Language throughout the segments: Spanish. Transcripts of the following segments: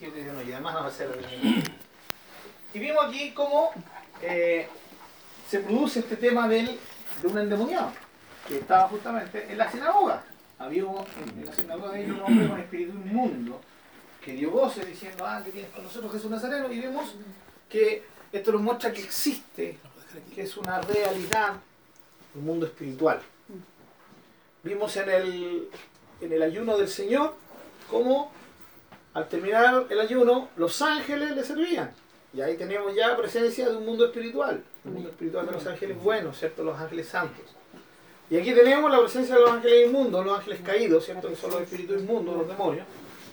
y además no va a ser Y vimos aquí cómo eh, se produce este tema del, de un endemoniado, que estaba justamente en la sinagoga. Había en la sinagoga de un hombre con espíritu inmundo que dio voces diciendo, ah, que tienes con nosotros Jesús Nazareno, y vemos que esto nos muestra que existe, que es una realidad, un mundo espiritual. Vimos en el, en el ayuno del Señor cómo al terminar el ayuno los ángeles le servían. Y ahí tenemos ya presencia de un mundo espiritual, un mundo espiritual de los ángeles buenos, ¿cierto? Los ángeles santos. Y aquí tenemos la presencia de los ángeles inmundos, los ángeles caídos, ¿cierto? Que son los espíritus inmundos, los demonios,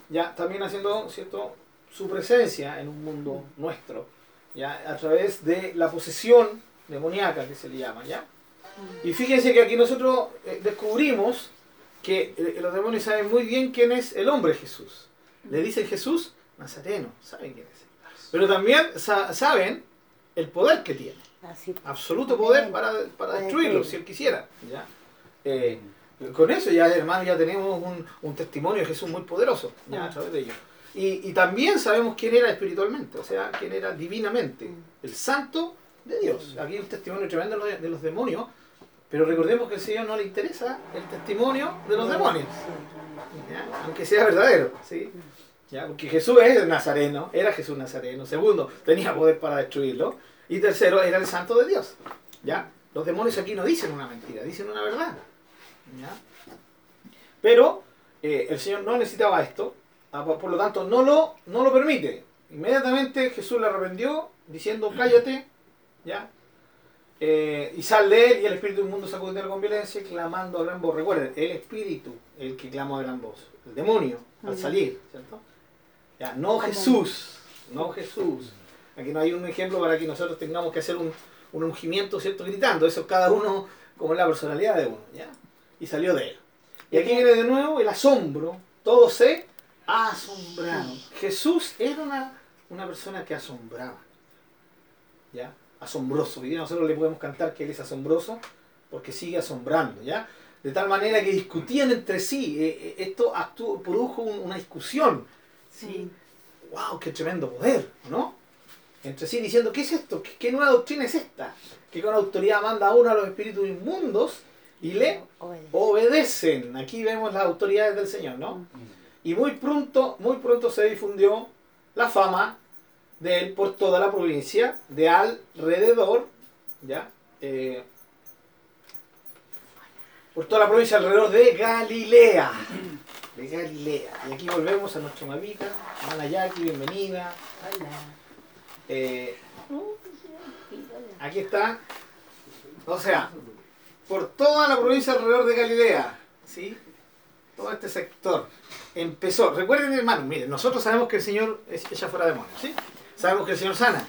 ya también haciendo, ¿cierto? Su presencia en un mundo nuestro, ya a través de la posesión demoníaca que se le llama, ¿ya? Y fíjense que aquí nosotros eh, descubrimos que eh, los demonios saben muy bien quién es el hombre Jesús. Le dicen Jesús Nazareno, saben quién es. Pero también saben el poder que tiene. Ah, Absoluto poder para, destruirlo, si él quisiera. ¿ya? Eh, con eso ya, hermano, ya tenemos un, testimonio de Jesús muy poderoso ya, a través de ello. Y, también sabemos quién era espiritualmente, o sea, quién era divinamente, mm. el santo de Dios. Aquí un testimonio tremendo de los demonios, pero recordemos que al Señor no le interesa el testimonio de los demonios, aunque sea verdadero. ¿sí? ¿Ya? Porque Jesús es el nazareno, era Jesús nazareno. Segundo, tenía poder para destruirlo. Y tercero, era el santo de Dios. ¿ya? Los demonios aquí no dicen una mentira, dicen una verdad. ¿ya? Pero eh, el Señor no necesitaba esto, ah, por lo tanto no lo, no lo permite. Inmediatamente Jesús le arrependió diciendo, cállate, ¿ya? Eh, y sale él y el espíritu del mundo sacudiendo con violencia, clamando a gran voz. Recuerden, el espíritu, el que clama a gran voz. El demonio, al salir, ¿cierto? Ya, no Jesús, no Jesús. Aquí no hay un ejemplo para que nosotros tengamos que hacer un, un ungimiento, ¿cierto? Gritando. Eso cada uno como la personalidad de uno, ¿ya? Y salió de él. Y aquí viene de nuevo el asombro. Todos se asombraron. Jesús era una, una persona que asombraba. ¿Ya? Asombroso. Hoy día nosotros le podemos cantar que Él es asombroso porque sigue asombrando, ¿ya? De tal manera que discutían entre sí. Eh, eh, esto produjo una discusión. ¿sí? ¡Wow! ¡Qué tremendo poder! ¿No? Entre sí diciendo, ¿qué es esto? ¿Qué, nueva doctrina es esta? Que con autoridad manda a uno a los espíritus inmundos y le obedecen. Aquí vemos las autoridades del Señor, ¿no? Y muy pronto, muy pronto se difundió la fama de él por toda la provincia de alrededor, ¿ya? Eh, por toda la provincia alrededor de Galilea. De Galilea. Y aquí volvemos a nuestra mamita, Ana Jackie, bienvenida. Eh, aquí está. O sea, por toda la provincia alrededor de Galilea, ¿sí? Todo este sector empezó. Recuerden, hermanos, miren, nosotros sabemos que el Señor es ella fuera demonio, ¿sí? Sabemos que el Señor sana.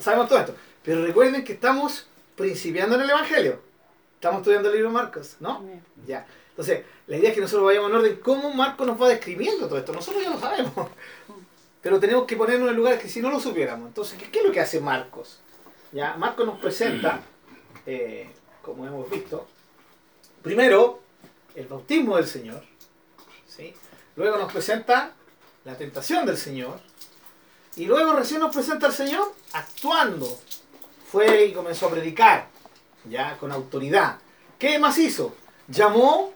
Sabemos todo esto. Pero recuerden que estamos principiando en el Evangelio. Estamos estudiando el libro de Marcos, ¿no? Ya. Entonces, la idea es que nosotros vayamos en orden cómo Marcos nos va describiendo todo esto. Nosotros ya lo sabemos. Pero tenemos que ponernos en lugares que si no lo supiéramos. Entonces, ¿qué, es lo que hace Marcos? Ya, Marcos nos presenta, eh, como hemos visto, primero el bautismo del Señor. ¿sí? Luego nos presenta la tentación del Señor. Y luego recién nos presenta al Señor actuando. Fue y comenzó a predicar, ya con autoridad. ¿Qué más hizo? Llamó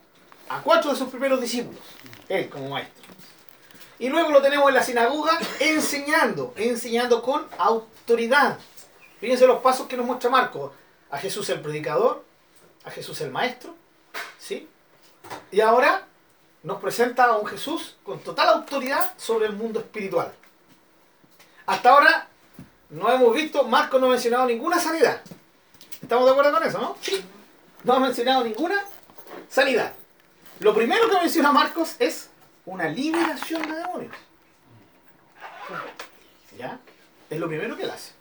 a cuatro de sus primeros discípulos, él como maestro. Y luego lo tenemos en la sinagoga enseñando, enseñando con autoridad. Fíjense los pasos que nos muestra Marcos. A Jesús el predicador, a Jesús el maestro, ¿sí? Y ahora nos presenta a un Jesús con total autoridad sobre el mundo espiritual. Hasta ahora no hemos visto, Marcos no ha mencionado ninguna sanidad. ¿Estamos de acuerdo con eso, no? Sí. No ha mencionado ninguna sanidad. Lo primero que menciona Marcos es una liberación de demonios. ¿Ya? Es lo primero que él hace.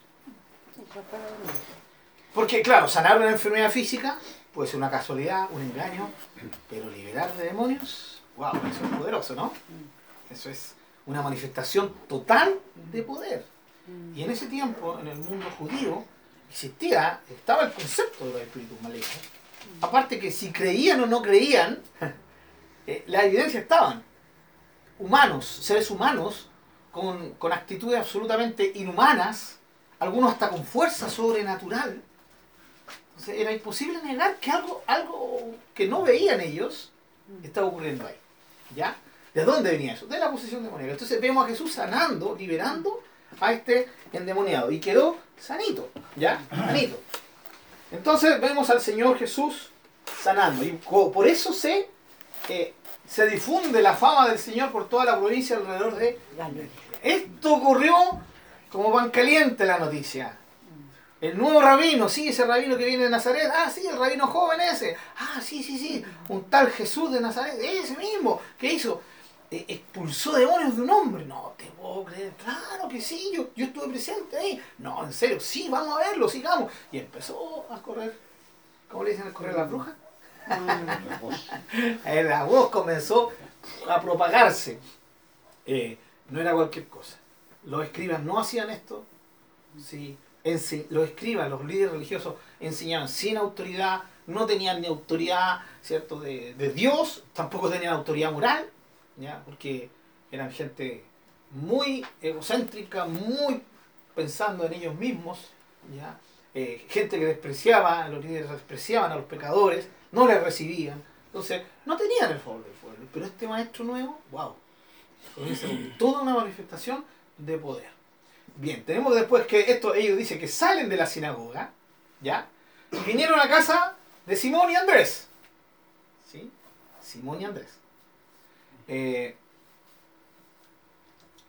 Porque, claro, sanar una enfermedad física puede ser una casualidad, un engaño, pero liberar de demonios, wow, eso es poderoso, ¿no? Eso es una manifestación total de poder. Y en ese tiempo, en el mundo judío, existía, estaba el concepto de los espíritus malignos. Aparte que si creían o no creían, eh, las evidencias estaban. Humanos, seres humanos, con, con actitudes absolutamente inhumanas, algunos hasta con fuerza sobrenatural. Entonces era imposible negar que algo, algo que no veían ellos estaba ocurriendo ahí. ¿Ya? ¿De dónde venía eso? De la posesión demoníaca. Entonces vemos a Jesús sanando, liberando a este endemoniado. Y quedó sanito. ¿Ya? Sanito. Entonces vemos al Señor Jesús sanando. Y por eso se, eh, se difunde la fama del Señor por toda la provincia alrededor de Galilea. Esto ocurrió como pan caliente la noticia. El nuevo rabino, sí, ese rabino que viene de Nazaret. Ah, sí, el rabino joven ese. Ah, sí, sí, sí. Un tal Jesús de Nazaret. Ese mismo. ¿Qué hizo? E, expulsó demonios de un hombre. No te puedo creer. Claro que sí, yo, yo estuve presente ahí. No, en serio, sí, vamos a verlo, sigamos. Y empezó a correr. ¿Cómo le dicen a correr la bruja? la voz comenzó a propagarse. Eh, no era cualquier cosa. Los escribas no hacían esto. Sí los escribas, los líderes religiosos enseñaban sin autoridad, no tenían ni autoridad ¿cierto? De, Dios, tampoco tenían autoridad moral, ¿ya? porque eran gente muy egocéntrica, muy pensando en ellos mismos, ¿ya? Eh, gente que despreciaba, los líderes despreciaban a los pecadores, no les recibían, entonces no tenían el favor del pueblo, pero este maestro nuevo, wow, toda una manifestación de poder. Bien, tenemos después que esto, ellos dicen que salen de la sinagoga, ¿ya? Y vinieron a casa de Simón y Andrés. ¿Sí? Simón y Andrés. Eh,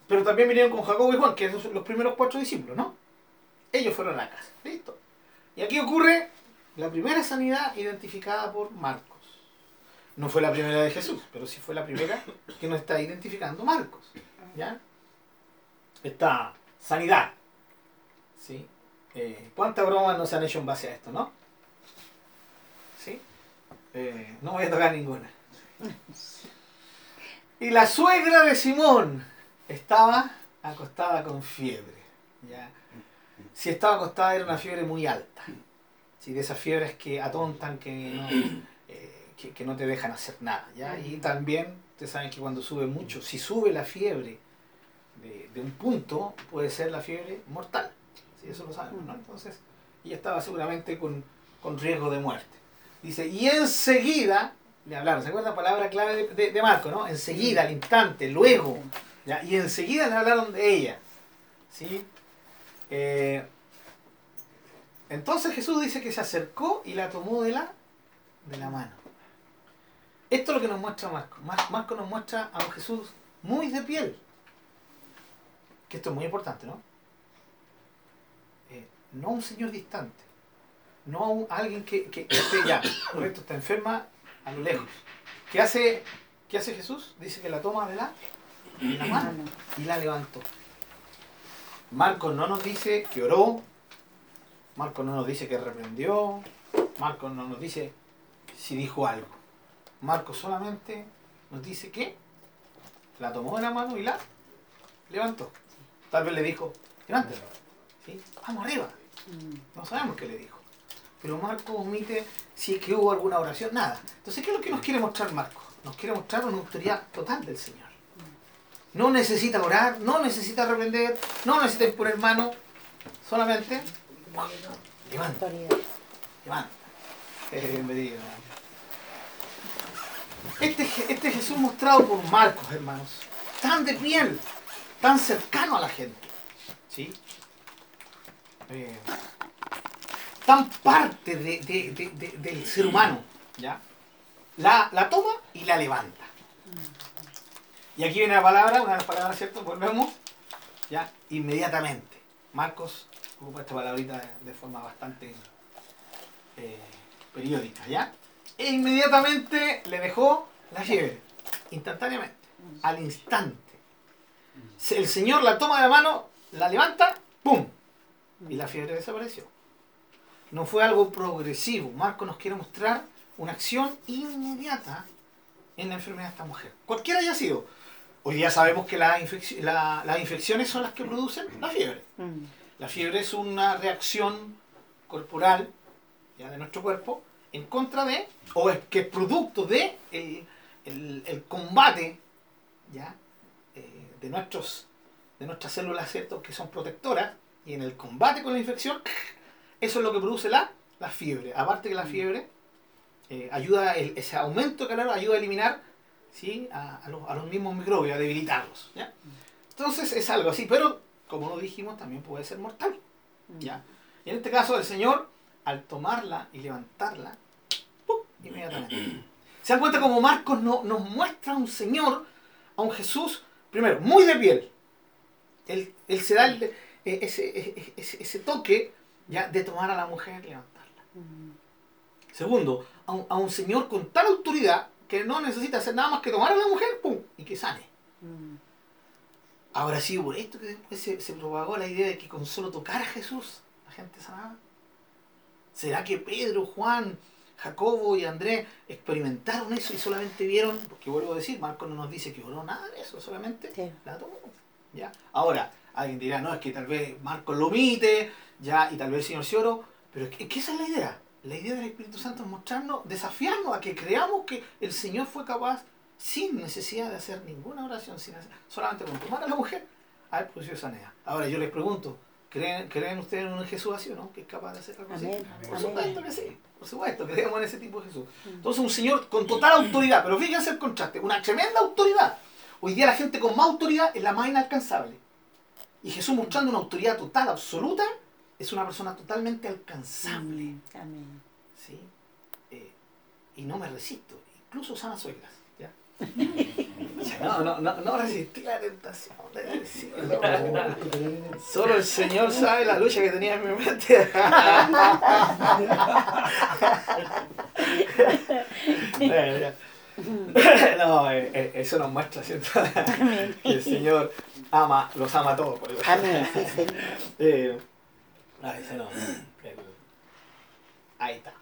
pero también vinieron con Jacobo y Juan, que son los primeros cuatro discípulos, ¿no? Ellos fueron a la casa. Listo. Y aquí ocurre la primera sanidad identificada por Marcos. No fue la primera de Jesús, pero sí fue la primera que nos está identificando Marcos. ¿Ya? Está sanidad. ¿Sí? Eh, ¿Cuántas bromas no se han hecho en base a esto, no? ¿Sí? Eh, no voy a tocar ninguna. Y la suegra de Simón estaba acostada con fiebre. ¿ya? Si estaba acostada era una fiebre muy alta. ¿sí? De esas fiebres que atontan, que no, eh, que, no te dejan hacer nada. ¿ya? Y también, ustedes saben que cuando sube mucho, si sube la fiebre de, un punto puede ser la fiebre mortal. si Eso lo sabemos, ¿no? Entonces, ella estaba seguramente con, riesgo de muerte. Dice, y enseguida, le hablaron, ¿se acuerdan la palabra clave de, Marco, no? Enseguida, al instante, luego, y enseguida le hablaron de ella. ¿sí? Eh, entonces Jesús dice que se acercó y la tomó de la, de la mano. Esto es lo que nos muestra Marco. Marco nos muestra a Jesús muy de piel que esto es muy importante, ¿no? Eh, no un señor distante, no un, alguien que, que, esté ya, correcto, está enferma a lo lejos. ¿Qué hace, ¿Qué hace Jesús? Dice que la toma de la, mano y la levantó. Marcos no nos dice que oró, Marcos no nos dice que reprendió, Marcos no nos dice si dijo algo. Marcos solamente nos dice que la tomó de la mano y la levantó. Tal vez le dijo, levántalo, ¿sí? vamos arriba. No sabemos qué le dijo. Pero Marco omite si es que hubo alguna oración, nada. Entonces, ¿qué es lo que nos quiere mostrar Marco? Nos quiere mostrar una autoridad total del Señor. No necesita orar, no necesita reprender, no necesita imponer mano, solamente levanta. Levanta. bienvenido. Este, este Jesús mostrado por Marcos, hermanos, tan de piel, tan cercano a la gente, ¿sí? Eh, tan parte del ser humano, ¿ya? La, la, toma y la levanta. Y aquí viene la palabra, una de las palabras, ¿cierto? Volvemos, ¿ya? Inmediatamente. Marcos ocupa esta palabrita de, forma bastante eh, periódica, ¿ya? E inmediatamente le dejó la fiebre, instantáneamente, al instante el Señor la toma de la mano, la levanta, ¡pum! Y la fiebre desapareció. No fue algo progresivo. Marco nos quiere mostrar una acción inmediata en la enfermedad de esta mujer. Cualquiera haya sido. Hoy ya sabemos que las infecciones son las que producen la fiebre. Mm. La fiebre es una reacción corporal ya de nuestro cuerpo en contra de, o es que es producto de el, el combate ¿ya? de nuestros de nuestras células, ¿cierto? Que son protectoras, y en el combate con la infección, eso es lo que produce la, la fiebre. Aparte que la fiebre eh, ayuda, el, ese aumento de calor ayuda a eliminar ¿sí? a, a, los, a, los, mismos microbios, a debilitarlos. ¿ya? Entonces es algo así, pero como lo dijimos, también puede ser mortal. ¿ya? Y en este caso, el Señor, al tomarla y levantarla, ¡pum! inmediatamente. ¿Se dan cuenta como Marcos no, nos muestra a un Señor, a un Jesús, primero, muy de piel? Él, él se da el, e, ese, ese, ese, toque ya de tomar a la mujer y levantarla. Segundo, a un, a un, Señor con tal autoridad que no necesita hacer nada más que tomar a la mujer ¡pum! y que sane. Ahora sí, por esto que después se, se, propagó la idea de que con solo tocar a Jesús la gente sanaba. ¿Será que Pedro, Juan, Jacobo y Andrés experimentaron eso y solamente vieron? Porque vuelvo a decir, Marco no nos dice que oró nada de eso, solamente sí. la tomó. ¿ya? Ahora, alguien dirá, no, es que tal vez Marcos lo omite, ya, y tal vez el Señor se oró, pero es que, es que esa es la idea. La idea del Espíritu Santo es mostrarnos, desafiarnos a que creamos que el Señor fue capaz sin necesidad de hacer ninguna oración, sin hacer, solamente con tomar a la mujer, haber producido sanidad. Ahora yo les pregunto, ¿creen, ¿creen ustedes en un Jesús así o no? Que es capaz de hacer algo así. Por supuesto que sí, por supuesto, creemos en ese tipo de Jesús. Entonces un Señor con total autoridad, pero fíjense el contraste, una tremenda autoridad. Hoy día la gente con más autoridad es la más inalcanzable. Y Jesús mostrando una autoridad total, absoluta, es una persona totalmente alcanzable. Amén. ¿Sí? Eh, y no me resisto, incluso sana suegras. ¿ya? No, no, no, no resistí la tentación de decirlo. Solo el Señor sabe la lucha que tenía en mi mente. No, eh, eh, eso nos muestra, ¿cierto? que el Señor ama, los ama a todos. Por eso. Amén, sí, Señor. Eh, ah, ese no. El, ahí está.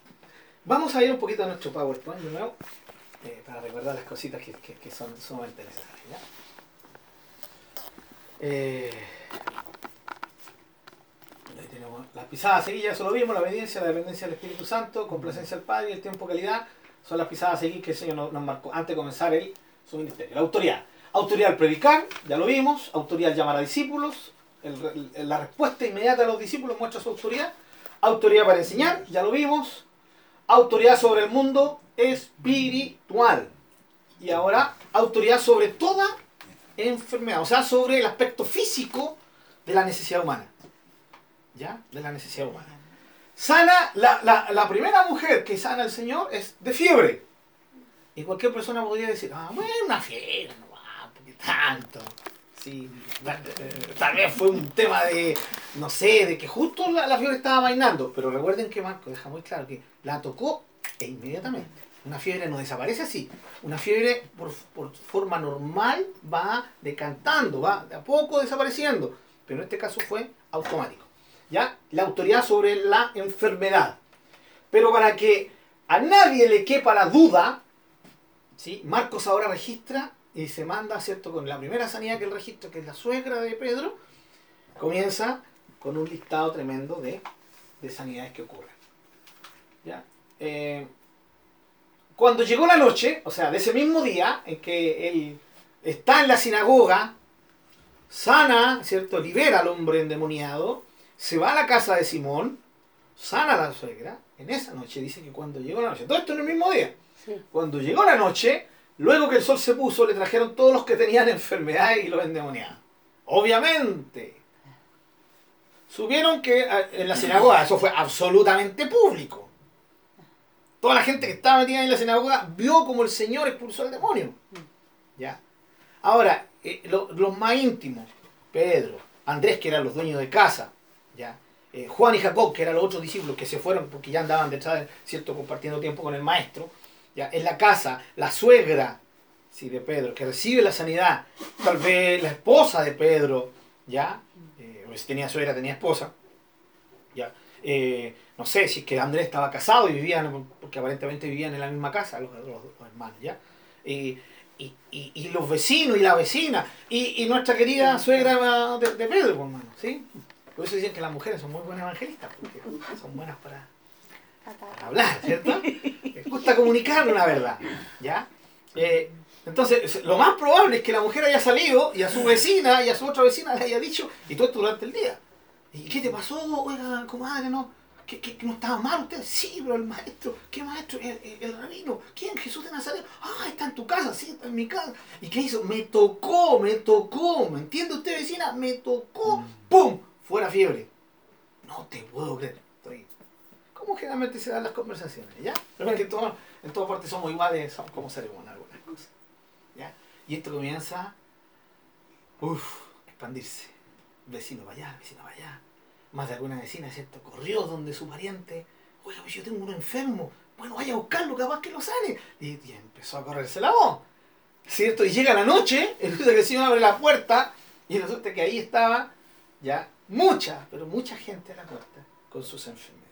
Vamos a ir un poquito a nuestro PowerPoint de nuevo, eh, para recordar las cositas que, que, que son sumamente necesarias. ¿ya? Eh, ahí tenemos las pisadas seguidas, eso lo vimos, la obediencia, la dependencia del Espíritu Santo, complacencia al Padre, el tiempo calidad, son las pisadas seguidas que el Señor nos, nos marcó antes de comenzar el, su ministerio. La autoridad. Autoridad al predicar, ya lo vimos. Autoridad al llamar a discípulos. La respuesta inmediata a los discípulos muestra su autoridad. Autoridad para enseñar, ya lo vimos. Autoridad sobre el mundo espiritual. Y ahora, autoridad sobre toda enfermedad. O sea, sobre el aspecto físico de la necesidad humana. ¿Ya? De la necesidad humana. Sana, la, la, la primera mujer que sana el Señor es de fiebre. Y cualquier persona podría decir, ah, bueno, una fiebre, tanto. Sí, tal vez fue un tema de, no sé, de que justo la, fiebre estaba mainando. Pero recuerden que Marco deja muy claro que la tocó e inmediatamente. Una fiebre no desaparece así. Una fiebre por, por forma normal va decantando, va de a poco desapareciendo. Pero en este caso fue automático. ¿Ya? La autoridad sobre la enfermedad. Pero para que a nadie le quepa la duda, ¿sí? Marcos ahora registra y se manda, ¿cierto? Con la primera sanidad que él registra, que es la suegra de Pedro, comienza con un listado tremendo de, de sanidades que ocurren. ¿Ya? Eh, cuando llegó la noche, o sea, de ese mismo día en que él está en la sinagoga, sana, ¿cierto? Libera al hombre endemoniado, se va a la casa de Simón, sana a la suegra, en esa noche dice que cuando llegó la noche, todo esto en el mismo día, Sí. cuando llegó la noche, luego que el sol se puso, le trajeron todos los que tenían enfermedades y los endemoniados. Obviamente. Supieron que eh, en la sinagoga eso fue absolutamente público. Toda la gente que estaba metida en la sinagoga vio como el Señor expulsó al demonio. ¿Ya? Ahora, eh, lo- los más íntimos, Pedro, Andrés, que eran los dueños de casa, ¿ya? Eh, Juan y Jacob, que eran los otros discípulos que se fueron porque ya andaban detrás, ¿cierto?, compartiendo tiempo con el maestro, ¿ya? En la casa, la suegra, sí, de Pedro, que recibe la sanidad, tal vez la esposa de Pedro, ¿ya? Eh, o si tenía suegra, tenía esposa, ¿ya? Eh, no sé, si es que Andrés estaba casado y vivían, porque aparentemente vivían en la misma casa, los, los- los hermanos, ¿ya? Y, y, y- y los vecinos y la vecina, y, y nuestra querida suegra de, de Pedro, pues, hermano, ¿sí? Por eso dicen que las mujeres son muy buenas evangelistas, porque son buenas para, para hablar, ¿cierto? Les gusta comunicar una verdad, ¿ya? Eh, Entonces, lo más probable es que la mujer haya salido y a su vecina y a su otra vecina le haya dicho, y todo esto durante el día. ¿Y qué te pasó, oiga, comadre? ¿No, ¿Que, que, no estaba mal usted? Sí, pero el maestro, ¿qué maestro? El, el, rabino. ¿Quién? Jesús de Nazaret. Ah, está en tu casa, sí, está en mi casa. ¿Y qué hizo? Me tocó, me tocó. ¿Me entiende usted, vecina? Me tocó. Mm. ¡Pum! Fuera fiebre. No te puedo creer. ¿Cómo generalmente se dan las conversaciones? ¿Ya? Pero es que en, en todas partes somos iguales, somos como seremos algunas cosas. ¿Ya? Y esto comienza uff, expandirse. Vecino para allá, vecino para allá. Más de alguna vecina, ¿cierto? Corrió donde su pariente. Oiga, pues yo tengo uno enfermo. Bueno, vaya a buscarlo, capaz que lo sane. Y, empezó a correrse la voz. ¿Cierto? Y llega la noche, el vecino abre la puerta y resulta que ahí estaba ya mucha, pero mucha gente a la puerta con sus enfermedades.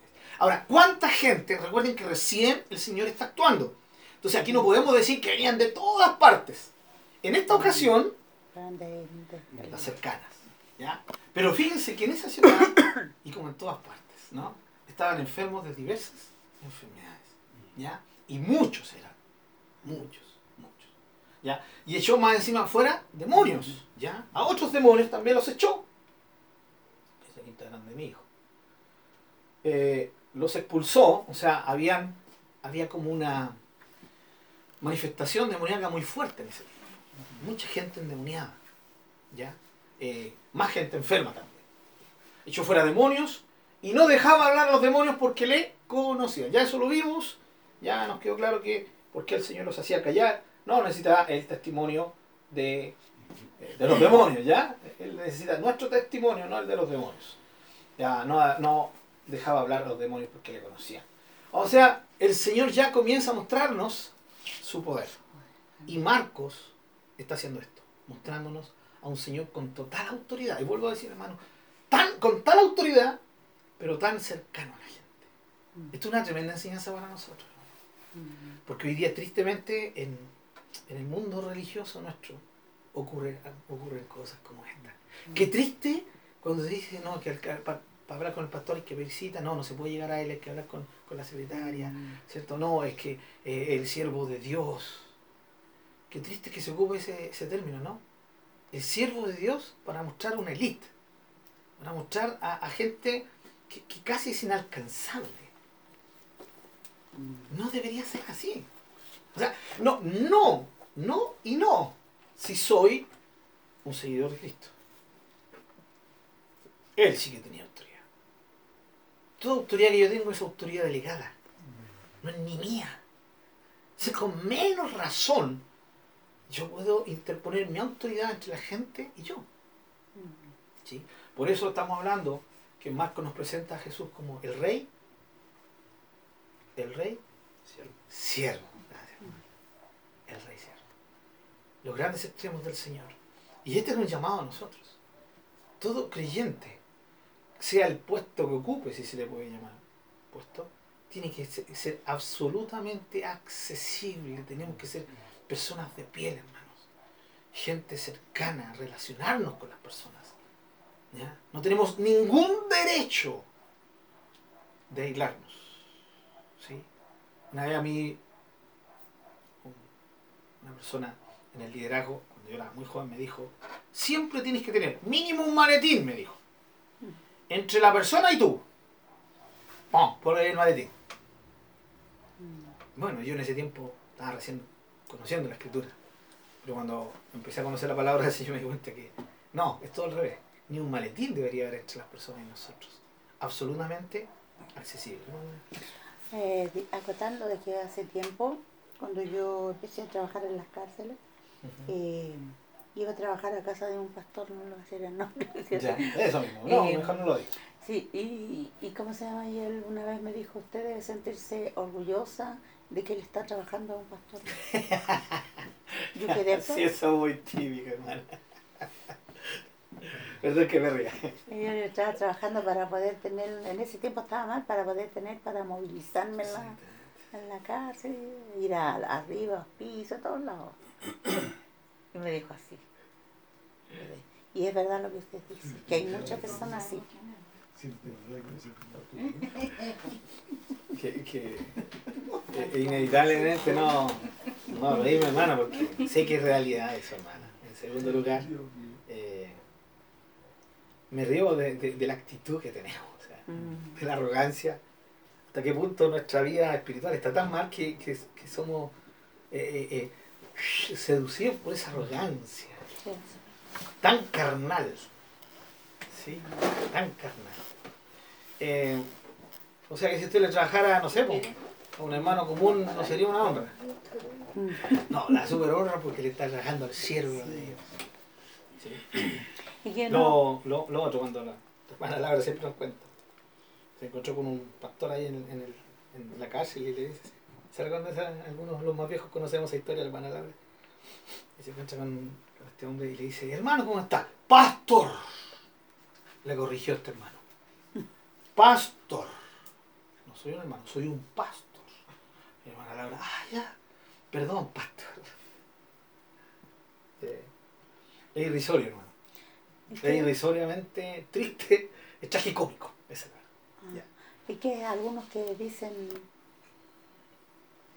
Ahora, ¿cuánta gente? Recuerden que recién el Señor está actuando. Entonces aquí no podemos decir que venían de todas partes. En esta ocasión, las cercanas. ¿ya? Pero fíjense que en esa ciudad, y como en todas partes, ¿no? estaban enfermos de diversas enfermedades. ¿ya? Y muchos eran. Muchos, muchos. ¿ya? Y echó más encima afuera demonios. ¿ya? A otros demonios también los echó. Es el quinta de mi hijo. Eh, los expulsó, o sea, habían, había como una manifestación demoníaca muy fuerte en ese tiempo. Mucha gente endemoniada, ¿ya? Eh, más gente enferma también. Echó fuera demonios y no dejaba hablar a los demonios porque le conocían. Ya eso lo vimos, ya nos quedó claro que porque el Señor los hacía callar, no necesitaba el testimonio de, eh, de los demonios, ¿ya? Él necesita nuestro testimonio, no el de los demonios. Ya no, no dejaba hablar a los demonios porque le conocían. O sea, el Señor ya comienza a mostrarnos su poder. Y Marcos está haciendo esto, mostrándonos a un Señor con total autoridad. Y vuelvo a decir, hermano, tan, con tal autoridad, pero tan cercano a la gente. Mm. Esto es una tremenda enseñanza para nosotros. Mm. Porque hoy día, tristemente, en, el mundo religioso nuestro, ocurren, ocurren cosas como esta. Mm. Qué triste cuando se dice no, que para, hablar con el pastor hay que visita, no, no se puede llegar a él, hay que hablar con, la secretaria, ¿cierto? No, es que eh, el siervo de Dios. Qué triste que se ocupe ese, ese término, ¿no? el siervo de Dios para mostrar una élite, para mostrar a, gente que, casi es inalcanzable. No debería ser así. O sea, no, no, no y no, si soy un seguidor de Cristo. Él sí que tenía autoridad. Toda autoridad que yo tengo es autoridad delegada. No es ni mía. O con menos razón yo puedo interponer mi autoridad entre la gente y yo. ¿Sí? Por eso estamos hablando que Marco nos presenta a Jesús como el rey, el rey, siervo. El rey siervo. Los grandes extremos del Señor. Y este es un llamado a nosotros. Todo creyente, sea el puesto que ocupe, si se le puede llamar puesto, tiene que ser absolutamente accesible. Tenemos que ser personas de piel, hermanos. Gente cercana, relacionarnos con las personas. No tenemos ningún derecho de aislarnos. ¿sí? Una vez a mí, una persona en el liderazgo, cuando yo era muy joven, me dijo, siempre tienes que tener mínimo un maletín, me dijo. Entre la persona y tú. ¡Pum! Por el maletín. Bueno, yo en ese tiempo estaba recién conociendo la escritura. Pero cuando empecé a conocer la palabra del Señor me di cuenta que no, es todo al revés. Ni un maletín debería haber entre las personas y nosotros. Absolutamente accesible. Eh, acotando de que hace tiempo, cuando yo empecé a trabajar en las cárceles, eh, iba a trabajar a casa de un pastor, no lo voy a el nombre. Ya, eso mismo, no, eh, mejor no lo digo. Sí, y, y ¿cómo se llama? Y él una vez me dijo, usted debe sentirse orgullosa de que él está trabajando a un pastor. Yo quedé Sí, eso es muy típico, hermano. Perdón que me ría. Yo estaba trabajando para poder tener, en ese tiempo estaba mal, para poder tener, para movilizarme en la, en la casa, ir a, arriba, a piso, a todos lados. Y me dijo así. Y es verdad lo que usted dice, que hay muchas personas así. que, que, inevitablemente no, No, reíme, hermana, porque sé que es realidad eso, hermana. En segundo lugar, eh, me río de, de- de la actitud que tenemos, o sea, Mm. de la arrogancia. Hasta qué punto nuestra vida espiritual está tan mal que, que- que somos eh, eh, seducidos por esa arrogancia tan carnal. ¿Sí? Tan carnal. Eh, o sea que si usted le trabajara, no sé, po, a un hermano común, no sería una honra. No, la super honra porque le está trabajando al siervo de Dios. Sí. Y que no. Lo, lo, lo otro, cuando la hermana Laura siempre nos cuenta. Se encontró con un pastor ahí en, en, el, en la cárcel y le dice, ¿se recuerda? esa- Algunos de los más viejos conocemos esa historia de la hermana Laura. Y se encuentra con, este hombre y le dice, hermano, ¿cómo está? Pastor. Le corrigió este hermano. Pastor. No soy un hermano, soy un pastor. Y la hermana Laura, ah, ya. Perdón, pastor. Eh, es irrisorio, hermano. ¿Y Es irrisoriamente triste, es tragicómico. Esa es ya. y que algunos que dicen.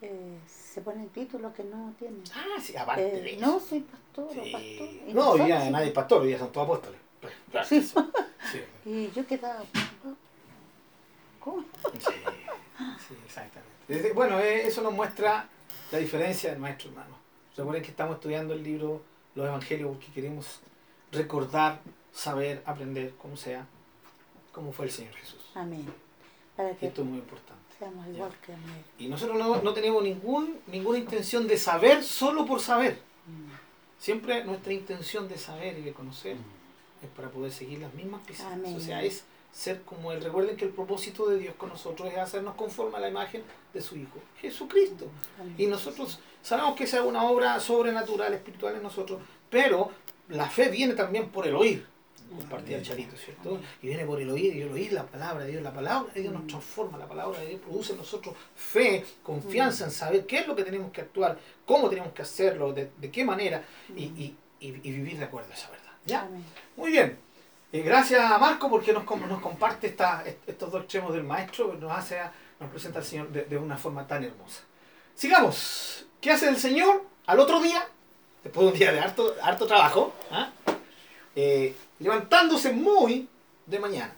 Eh, se ponen títulos que no tienen. Ah, sí, aparte de Eh, eso. no, soy pastor o Sí. pastor. Y No, día sí. nadie es pastor, día son todos apóstoles. Pues, claro, Sí. sí. Y yo quedaba. ¿Cómo? Sí, sí, exactamente. Bueno, eh, eso nos muestra la diferencia del maestro hermano. Recuerden que estamos estudiando el libro Los Evangelios porque queremos recordar, saber, aprender, como sea, cómo fue el Señor Jesús. Amén. Para que Esto es muy importante. Igual que. Y nosotros no, no tenemos ningún, ninguna intención de saber solo por saber. Mm. Siempre nuestra intención de saber y de conocer es para poder seguir las mismas. Amén. O sea, es ser como Él. Recuerden que el propósito de Dios con nosotros es hacernos conforme a la imagen de su Hijo, Jesucristo. Amén. Y nosotros sabemos que esa es una obra sobrenatural, espiritual en nosotros, pero la fe viene también por el oír. Compartía el charito, ¿cierto? Y viene por el oír, y el oír la palabra de Dios. La palabra de Dios nos transforma, la palabra de Dios produce en nosotros fe, confianza en saber qué es lo que tenemos que actuar, cómo tenemos que hacerlo, de, de qué manera, y, y- y- y vivir de acuerdo a esa verdad. ¿Ya? Muy bien. Eh, gracias a Marco porque nos, nos comparte esta- est- estos dos extremos del maestro, nos hace, nos presenta al Señor de, de una forma tan hermosa. Sigamos. ¿Qué hace el Señor al otro día? Después de un día de harto, harto trabajo, ¿ah? Eh, levantándose muy de mañana.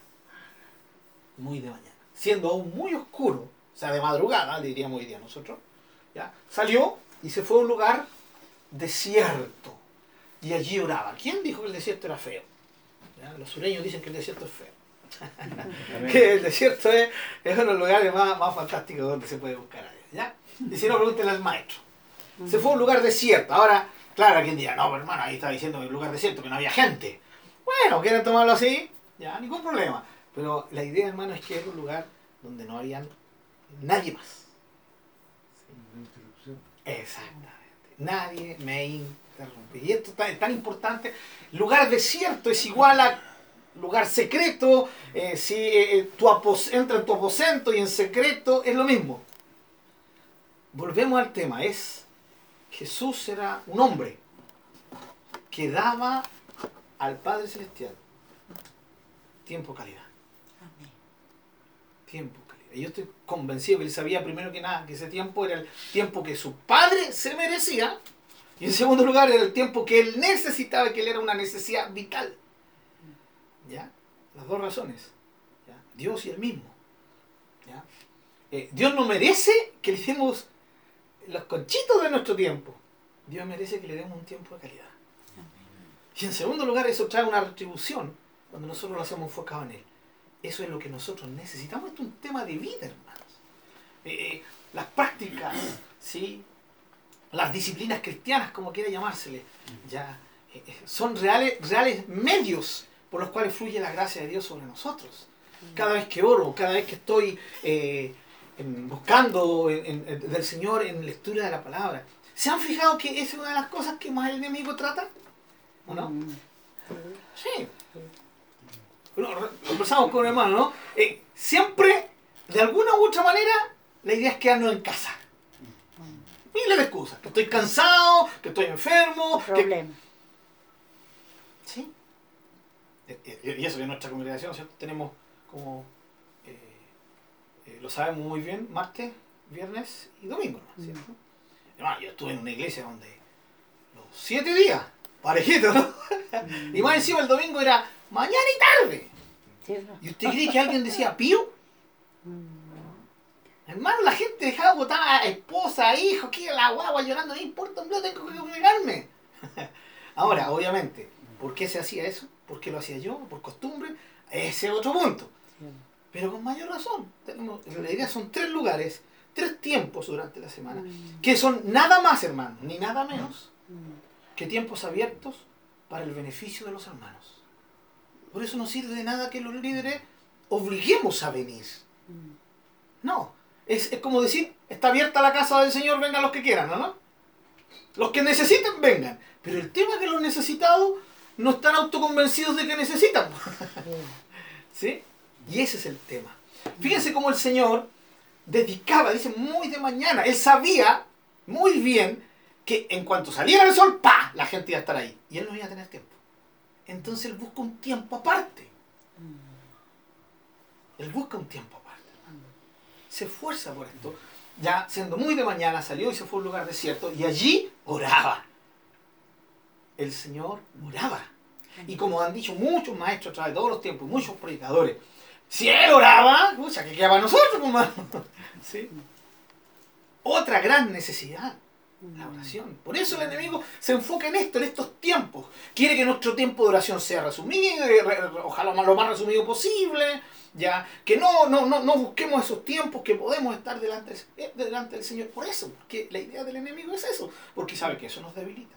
Muy de mañana. Siendo aún muy oscuro, o sea, de madrugada, le diríamos hoy día nosotros, ¿ya? salió y se fue a un lugar desierto. Y allí oraba. ¿Quién dijo que el desierto era feo? ¿Ya? Los sureños dicen que el desierto es feo. que el desierto es, es uno de los lugares más, más fantásticos donde se puede buscar a Dios. ¿ya? Y si no, pregúntenle al maestro. Se fue a un lugar desierto. Ahora, claro, quien diga, no, pero hermano, ahí está diciendo que un lugar desierto, que no había gente. Bueno, quieren tomarlo así, ya, ningún problema. Pero la idea, hermano, es que era un lugar donde no había nadie más. Exactamente. Nadie me interrumpe. Y esto es tan importante. Lugar desierto es igual a lugar secreto. eh, si eh, apos- entra en tu aposento y en secreto es lo mismo. Volvemos al tema. Es Jesús era un hombre que daba al Padre Celestial tiempo calidad. Amén. Tiempo, calidad. Y yo estoy convencido que él sabía primero que nada que ese tiempo era el tiempo que su padre se merecía. Y en segundo lugar era el tiempo que él necesitaba, que él era una necesidad vital. ¿Ya? Las dos razones. ¿ya? Dios y el mismo. ¿ya? Eh, Dios no merece que le demos los conchitos de nuestro tiempo. Dios merece que le demos un tiempo de calidad. Y en segundo lugar, eso trae una retribución cuando nosotros lo hacemos enfocado en Él. Eso es lo que nosotros necesitamos. Esto es un tema de vida, hermanos. Eh, eh, las prácticas, ¿sí? las disciplinas cristianas, como quiera llamársele, ya, eh, son reales, reales medios por los cuales fluye la gracia de Dios sobre nosotros. Cada vez que oro, cada vez que estoy en- buscando en- del Señor en lectura de la palabra, ¿se han fijado que es una de las cosas que más el enemigo trata? ¿O no? Mm. Sí. Bueno, conversamos con un hermano, ¿no? Eh, siempre, de alguna u otra manera, la idea es quedarnos en casa. Miles de excusas. Que estoy cansado, que estoy enfermo. Que... Problema. Sí. Eh, eh, Y eso que en nuestra congregación, ¿cierto? Tenemos como, eh, lo sabemos muy bien, martes, viernes y domingo, ¿no? ¿cierto? Hermano, yo estuve en una iglesia donde los siete días, parejito, ¿no? y más encima el domingo era mañana y tarde. ¿Y usted cree que alguien decía pío? Mm. Hermano, la gente dejaba botar a esposa, hijos, que la guagua llorando, no importa, no tengo que congregarme. Ahora, obviamente, ¿por qué se hacía eso? ¿Por qué lo hacía yo? ¿Por costumbre? Ese es otro punto. Pero con mayor razón. Tenemos, la idea son tres lugares, tres tiempos durante la semana, Mm. que son nada más, hermano, ni nada menos Mm. que tiempos abiertos para el beneficio de los hermanos. Por eso no sirve de nada que los líderes obliguemos a venir. Mm. No, es, es como decir, está abierta la casa del Señor, vengan los que quieran, ¿no? no? Los que necesiten, vengan. Pero el tema es que los necesitados no están autoconvencidos de que necesitan. Sí. Y ese es el tema. Fíjense cómo el Señor dedicaba, dice, muy de mañana. Él sabía muy bien que en cuanto saliera el sol, ¡pa! La gente iba a estar ahí. Y él no iba a tener tiempo. Entonces él busca un tiempo aparte. Él busca un tiempo aparte. Se esfuerza por esto. Ya siendo muy de mañana salió y se fue a un lugar desierto y allí oraba. El Señor oraba. Y como han dicho muchos maestros a través de todos los tiempos, muchos predicadores, si él oraba, pucha, ¿qué quedaba nosotros, pues, hermano? ¿Sí? Otra gran necesidad, la oración. Por eso el enemigo se enfoca en esto, en estos tiempos. Quiere que nuestro tiempo de oración sea resumido, eh, ojalá lo más resumido posible, ya que no, no, no, no busquemos esos tiempos que podemos estar delante, del- eh, delante del Señor. Por eso, porque la idea del enemigo es eso, porque sabe que eso nos debilita.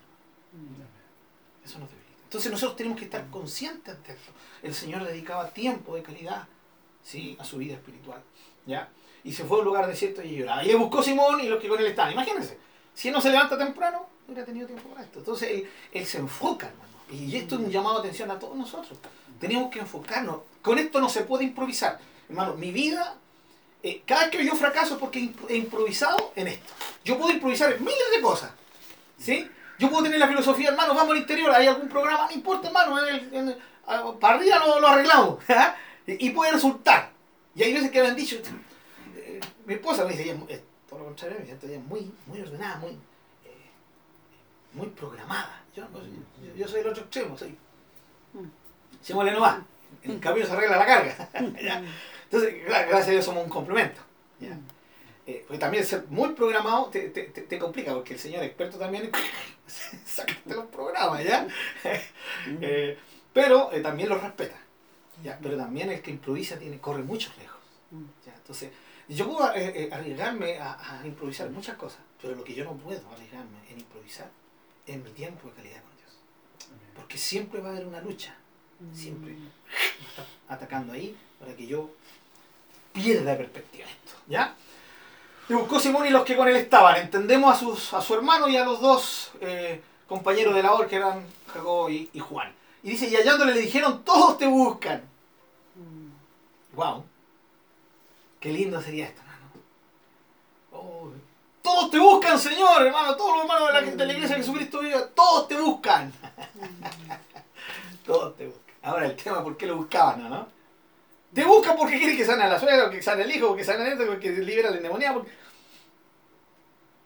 Eso nos debilita. Entonces nosotros tenemos que estar conscientes de esto. El Señor dedicaba tiempo de calidad ¿sí? a su vida espiritual. ¿ya? Y se fue a un lugar desierto y lloraba. Y le buscó Simón y los que con él estaban. Imagínense, si él no se levanta temprano, no hubiera tenido tiempo para esto. Entonces él, él se enfoca, hermano. Y esto es un llamado de atención a todos nosotros. Tenemos que enfocarnos. Con esto no se puede improvisar. Hermano, mi vida, eh, cada vez que yo fracaso porque he improvisado en esto. Yo puedo improvisar en miles de cosas. ¿Sí? Yo puedo tener la filosofía, hermano, vamos al interior, hay algún programa, no importa, hermano, en el- en el- a- para arriba lo, lo arreglamos. y, y puede resultar. Y hay veces que me han dicho, eh, mi esposa me dice, ella es todo lo contrario, me ella es muy, muy ordenada, muy, eh, muy programada. Yo, no, yo, yo soy el otro extremo, soy. Se muele no va. En el camino se arregla la carga. ¿ya? Entonces, gra- gracias a Dios somos un complemento. ¿ya? Eh, porque también ser muy programado te, te, te- te complica, porque el señor experto también saca los programas, ¿ya? Eh, pero también los respeta. ¿Ya? Pero también el que improvisa tiene, corre muchos riesgos. ¿ya? Entonces, yo puedo eh, eh, arriesgarme a, a improvisar muchas cosas, pero lo que yo no puedo arriesgarme en improvisar es mi tiempo de calidad con Dios. Porque siempre va a haber una lucha, siempre me está atacando ahí para que yo pierda perspectiva esto. ¿Ya? Y buscó Simón y los que con él estaban. Entendemos a, sus, a su hermano y a los dos eh, compañeros de labor que eran Jacobo y, y Juan. Y dice, y hallándole le dijeron, todos te buscan. Wow. Qué lindo sería esto, hermano. Todos te buscan, Señor, hermano. Todos los hermanos de la, de la iglesia de Jesucristo vive, todos te buscan. todos te buscan. Ahora el tema, ¿por qué lo buscaban, no? Te buscan porque quieren que sane a la suegra, porque sane el hijo, porque sane esto, porque libera la endemoniada. Porque...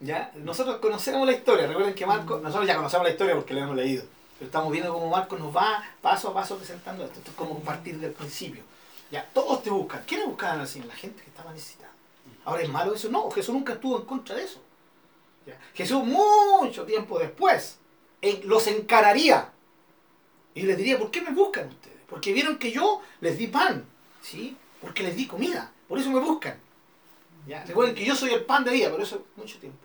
¿Ya? Nosotros conocemos la historia. Recuerden que Marco, nosotros ya conocemos la historia porque la hemos leído. Pero estamos viendo cómo Marco nos va paso a paso presentando esto. Esto es como partir del principio. Ya, todos te buscan. ¿Quiénes buscaban al Señor? La gente que estaba necesitada. Ahora es malo eso. No, Jesús nunca estuvo en contra de eso. Jesús mucho tiempo después los encararía y les diría, ¿por qué me buscan ustedes? Porque vieron que yo les di pan, ¿sí? Porque les di comida, por eso me buscan. Recuerden que yo soy el pan de vida, por eso mucho tiempo.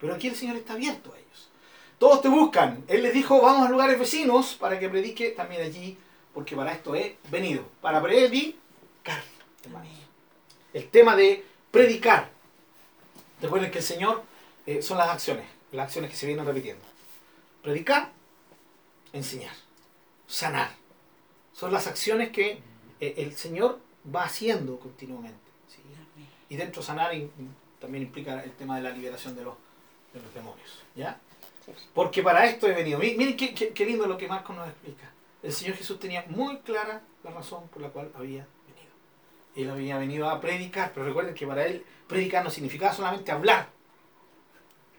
Pero aquí el Señor está abierto a ellos. Todos te buscan. Él les dijo, vamos a lugares vecinos para que predique también allí, porque para esto he venido. Para predicar. El tema de predicar. Recuerden que el Señor eh, son las acciones, las acciones que se vienen repitiendo. Predicar, enseñar, sanar. Son las acciones que eh, el Señor va haciendo continuamente. ¿sí? Y dentro de sanar también implica el tema de la liberación de los, de los demonios. ¿ya? Porque para esto he venido. Mi- Miren qué, qué- qué lindo lo que Marcos nos explica. El Señor Jesús tenía muy clara la razón por la cual había venido. Él había venido a predicar, pero recuerden que para él predicar no significaba solamente hablar.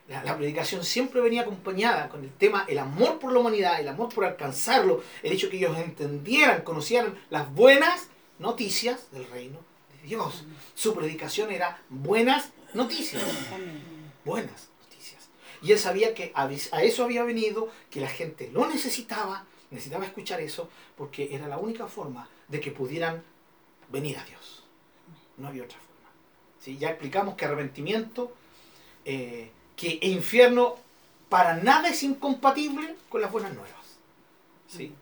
La, predicación siempre venía acompañada con el tema el amor por la humanidad, el amor por alcanzarlo, el hecho que ellos entendieran, conocieran las buenas noticias del reino de Dios. Su predicación era buenas noticias, buenas noticias. Y él sabía que a eso había venido, que la gente lo necesitaba, necesitaba escuchar eso, porque era la única forma de que pudieran venir a Dios. No había otra forma. ¿Sí? Ya explicamos que arrepentimiento, eh, que infierno para nada es incompatible con las buenas nuevas. ¿Sí?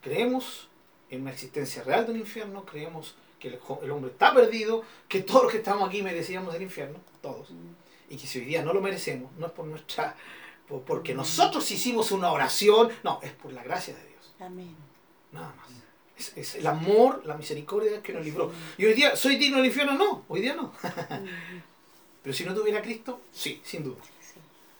Creemos en una existencia real de un infierno, creemos que el, hombre está perdido, que todos los que estamos aquí merecíamos el infierno, todos, y que si hoy día no lo merecemos, no es por nuestra, por- porque nosotros hicimos una oración, no, es por la gracia de Dios, Amén. nada más. Es, es el amor, la misericordia que nos libró. Y hoy día, ¿soy digno del infierno? No, hoy día no. Pero si no tuviera a Cristo, sí, sin duda.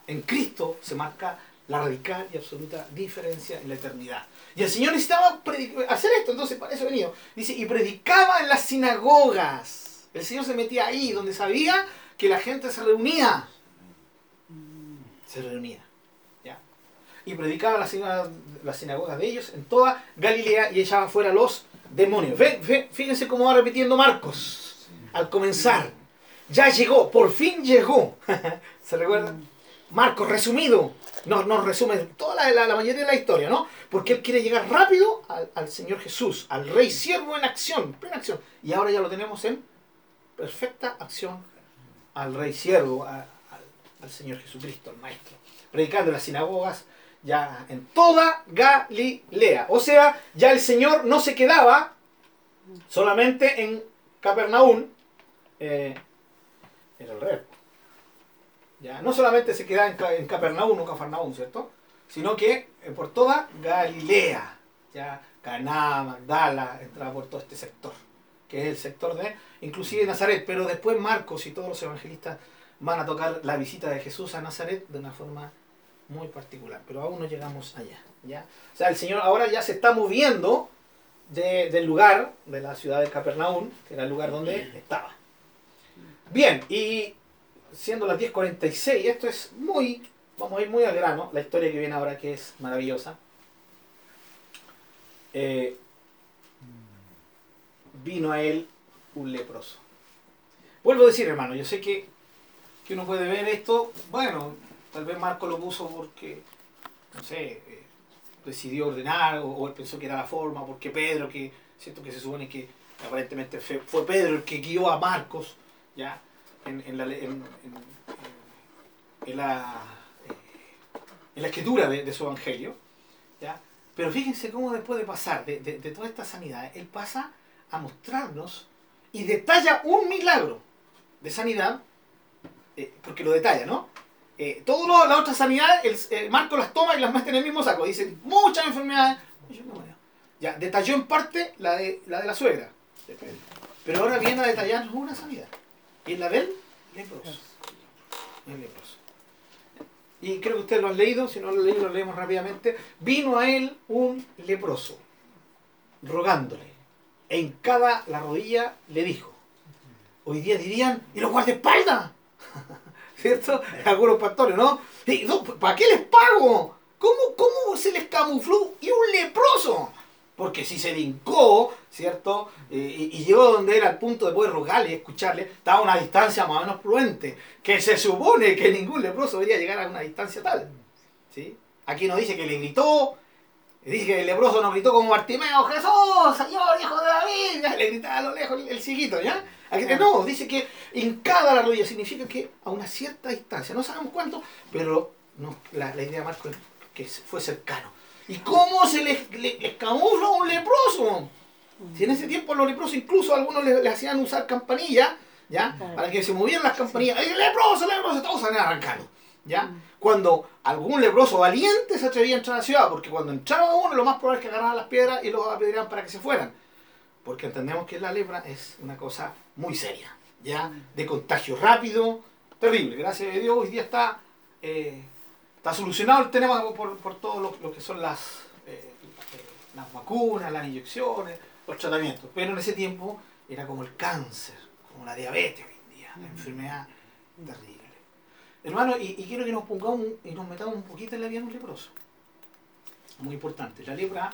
En Cristo se marca la radical y absoluta diferencia en la eternidad. Y el Señor necesitaba hacer esto, entonces para eso venido. Dice, y predicaba en las sinagogas. El Señor se metía ahí, donde sabía que la gente se reunía. Se reunía. Y predicaba las sinagogas, las sinagogas de ellos en toda Galilea y echaba fuera los demonios. Ve- ve- fíjense cómo va repitiendo Marcos al comenzar. Ya llegó, por fin llegó. ¿Se recuerdan? Marcos, resumido, nos, nos resume toda la, la- la mayoría de la historia, ¿no? Porque él quiere llegar rápido al, al Señor Jesús, al Rey Siervo en acción, plena acción. Y ahora ya lo tenemos en perfecta acción al Rey Siervo, a- al, al Señor Jesucristo, al Maestro. Predicando en las sinagogas, ya en toda Galilea. O sea, ya el Señor no se quedaba solamente en Capernaum, eh, el rey. Ya, no solamente se queda en, en Capernaum o Cafarnaum, ¿cierto? Sino que eh, por toda Galilea, ya Caná, Magdala, entraba por todo este sector, que es el sector de, inclusive Nazaret, pero después Marcos y todos los evangelistas van a tocar la visita de Jesús a Nazaret de una forma muy particular, pero aún no llegamos allá, ¿ya? O sea, el Señor ahora ya se está moviendo de- del lugar, de la ciudad de Capernaum, que era el lugar donde estaba. Bien, y siendo las 10.46, esto es muy, vamos a ir muy al grano, la historia que viene ahora que es maravillosa. Eh, vino a él un leproso. Vuelvo a decir, hermano, yo sé que, que uno puede ver esto, bueno, tal vez Marco lo puso porque, no sé, eh, decidió ordenar o, él pensó que era la forma, porque Pedro, que siento que se supone que aparentemente fue, fue Pedro el que guió a Marcos, ¿ya? En, en la, en, la, eh, en la escritura de, su evangelio, ¿ya? Pero fíjense cómo después de pasar de, de, de toda esta sanidad, él pasa a mostrarnos y detalla un milagro de sanidad, eh, porque lo detalla, ¿no? Eh, todas las otras sanidades, el, eh, Marco las toma y las mete en el mismo saco. Dice, muchas enfermedades. Ya, detalló en parte la de la, de suegra. Pero ahora viene a detallarnos una sanidad. Y es la del leproso. Leproso. Y creo que ustedes lo han leído, si no lo han leído, lo leemos rápidamente. Vino a él un leproso, rogándole. En cada la rodilla le dijo. Hoy día dirían, ¿y los guardaespaldas? ¿Cierto? Algunos pastores, ¿no? Y, no, ¿Para qué les pago? ¿Cómo, ¿Cómo se les camufló? Y un leproso. Porque si se hincó, ¿cierto? Eh, y, y llegó donde era al punto de poder rogarle escucharle, estaba a una distancia más o menos prudente, que se supone que ningún leproso debería llegar a una distancia tal. ¿sí? Aquí no dice que le gritó, dice que el leproso no gritó como Bartimeo, Jesús, Señor, hijo de David, ya, le gritaba a lo lejos el, el ¿ya? Aquí, no, dice que hincada la rodilla significa que a una cierta distancia, no sabemos cuánto, pero no, la, la idea de Marco es que fue cercano. ¿Y cómo se les, les, les camufla a un leproso? Si en ese tiempo los leprosos incluso algunos les, les hacían usar campanillas, ¿ya? Claro. Para que se movieran las campanillas. ¡El leproso, leproso! Todos salían arrancando, ¿ya? Cuando algún leproso valiente se atrevía a entrar a la ciudad, porque cuando entraba uno lo más probable es que agarraran las piedras y los apedrearan para que se fueran. Porque entendemos que la lepra es una cosa muy seria, ¿ya? De contagio rápido, terrible. Gracias a Dios hoy día está, eh, está solucionado el tema por, por todo lo, lo que son las, eh, eh, las vacunas, las inyecciones, los tratamientos. Pero en ese tiempo era como el cáncer, como la diabetes hoy en día, la enfermedad terrible. Hermano, y, y quiero que nos pongamos y nos metamos un poquito en la vida de un leproso. Muy importante. La lepra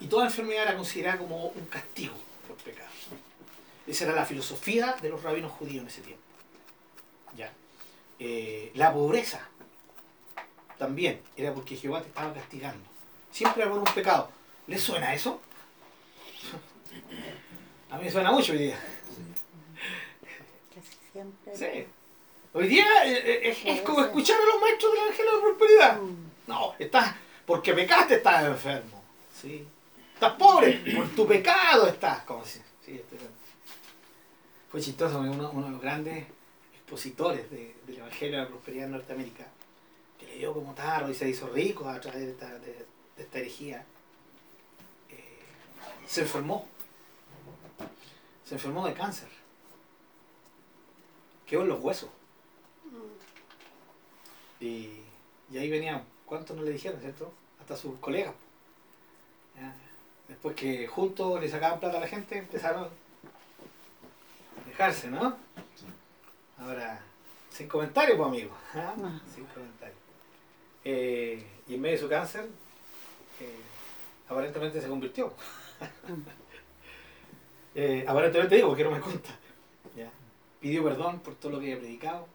y toda enfermedad era considerada como un castigo por pecado. Esa era la filosofía de los rabinos judíos en ese tiempo. ¿Ya? Eh, la pobreza también era porque Jehová te estaba castigando. Siempre por un pecado. ¿Le suena eso? A mí me suena mucho hoy día. Casi siempre. Sí. Hoy día eh, eh, es, es como escuchar a los maestros del Ángel de la Prosperidad. Mm. No, estás, porque pecaste estás enfermo. Sí. Estás pobre, por tu pecado estás. Como si, sí, estoy bien. Fue chistoso, uno, uno de los grandes expositores de- del Evangelio de la Prosperidad en Norteamérica, que le dio como tarro y se hizo rico a través de esta, de- de esta herejía, eh, se enfermó. Se enfermó de cáncer. Quedó en los huesos. Y, y ahí venían, ¿cuántos no le dijeron, cierto? Hasta sus colegas. Ya. Después que juntos le sacaban plata a la gente, empezaron a dejarse, ¿no? Ahora, sin comentarios, pues amigo. ¿ah? Sin comentarios. Eh, y en medio de su cáncer, eh, aparentemente se convirtió. Eh, aparentemente digo, porque no me cuenta. Ya. Pidió perdón por todo lo que había predicado,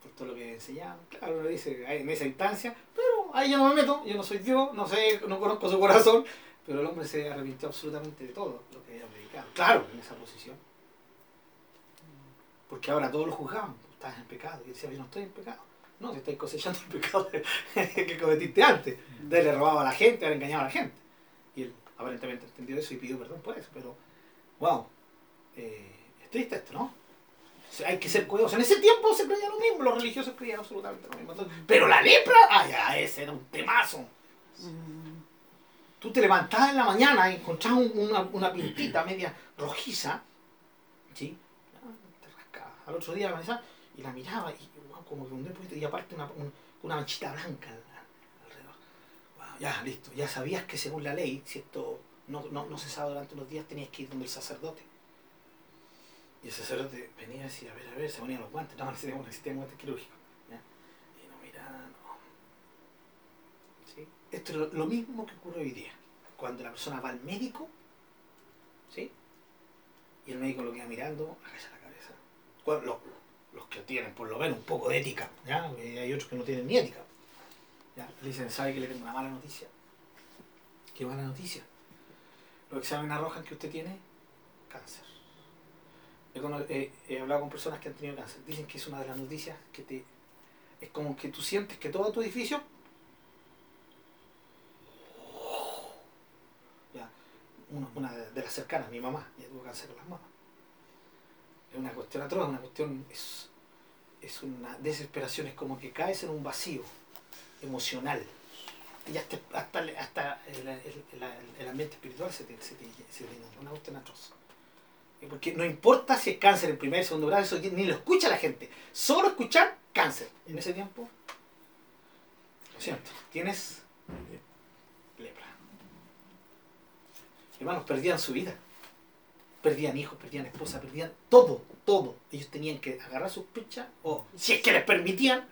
por todo lo que había enseñado. Claro, uno dice "Ay, en esa instancia, pero ahí yo no me meto, yo no soy Dios, no sé, no conozco su corazón, pero el hombre se arrepintió absolutamente de todo lo que había predicado. Claro, en esa posición. Porque ahora todos lo juzgaban, estás en pecado. Y él decía, yo no estoy en pecado. No, si estáis cosechando el pecado que cometiste antes. De haberle robado a la gente, haber engañado a la gente. Y él aparentemente entendió eso y pidió perdón por eso. Pero, wow, eh, es triste esto, ¿no? O sea, hay que ser cuidadosos. En ese tiempo se creía lo mismo, los religiosos creían absolutamente lo mismo. Entonces, pero la lepra, ah, ya, ese era un temazo. Mm. Tú te levantabas en la mañana y encontrabas un- una, una pintita media rojiza, ¿sí? Ah, Te rascabas. Al otro día amanecías y la miraba y como que un poquito y aparte una, un- una manchita blanca al- alrededor. Ya, listo. Ya sabías que según la ley, si esto no, no, no cesaba durante unos días, tenías que ir donde el sacerdote. Y el sacerdote venía y decía, a ver, a ver, se ponían los guantes, no, no existían guantes quirúrgicos. Y no miraba, no. Esto es lo, mismo que ocurre hoy día. Cuando la persona va al médico, ¿sí? Y el médico lo queda mirando, la los, los que tienen por lo menos un poco de ética, ¿ya? Y hay otros que no tienen ni ética. ¿ya? Le dicen, ¿sabe que le tengo una mala noticia? ¿Qué mala noticia? Los exámenes arrojan que usted tiene cáncer. He, hablado con personas que han tenido cáncer. Dicen que es una de las noticias que te... Es como que tú sientes que todo tu edificio ya, una, de las cercanas, mi mamá, ya tuvo cáncer en las mamas. Es una cuestión atroz, una cuestión, es, es una desesperación, es como que caes en un vacío emocional. Y hasta, hasta, el- ambiente espiritual se te, se te, se te una cuestión atroz. Eh, Porque no importa si es cáncer en primer, segundo grado, eso ni lo escucha la gente. Solo escuchar cáncer. En ese tiempo, lo siento, tienes lepra. Hermanos, perdían su vida. Perdían hijos, perdían esposa, perdían todo, todo. Ellos tenían que agarrar sus pichas o, si es que les permitían,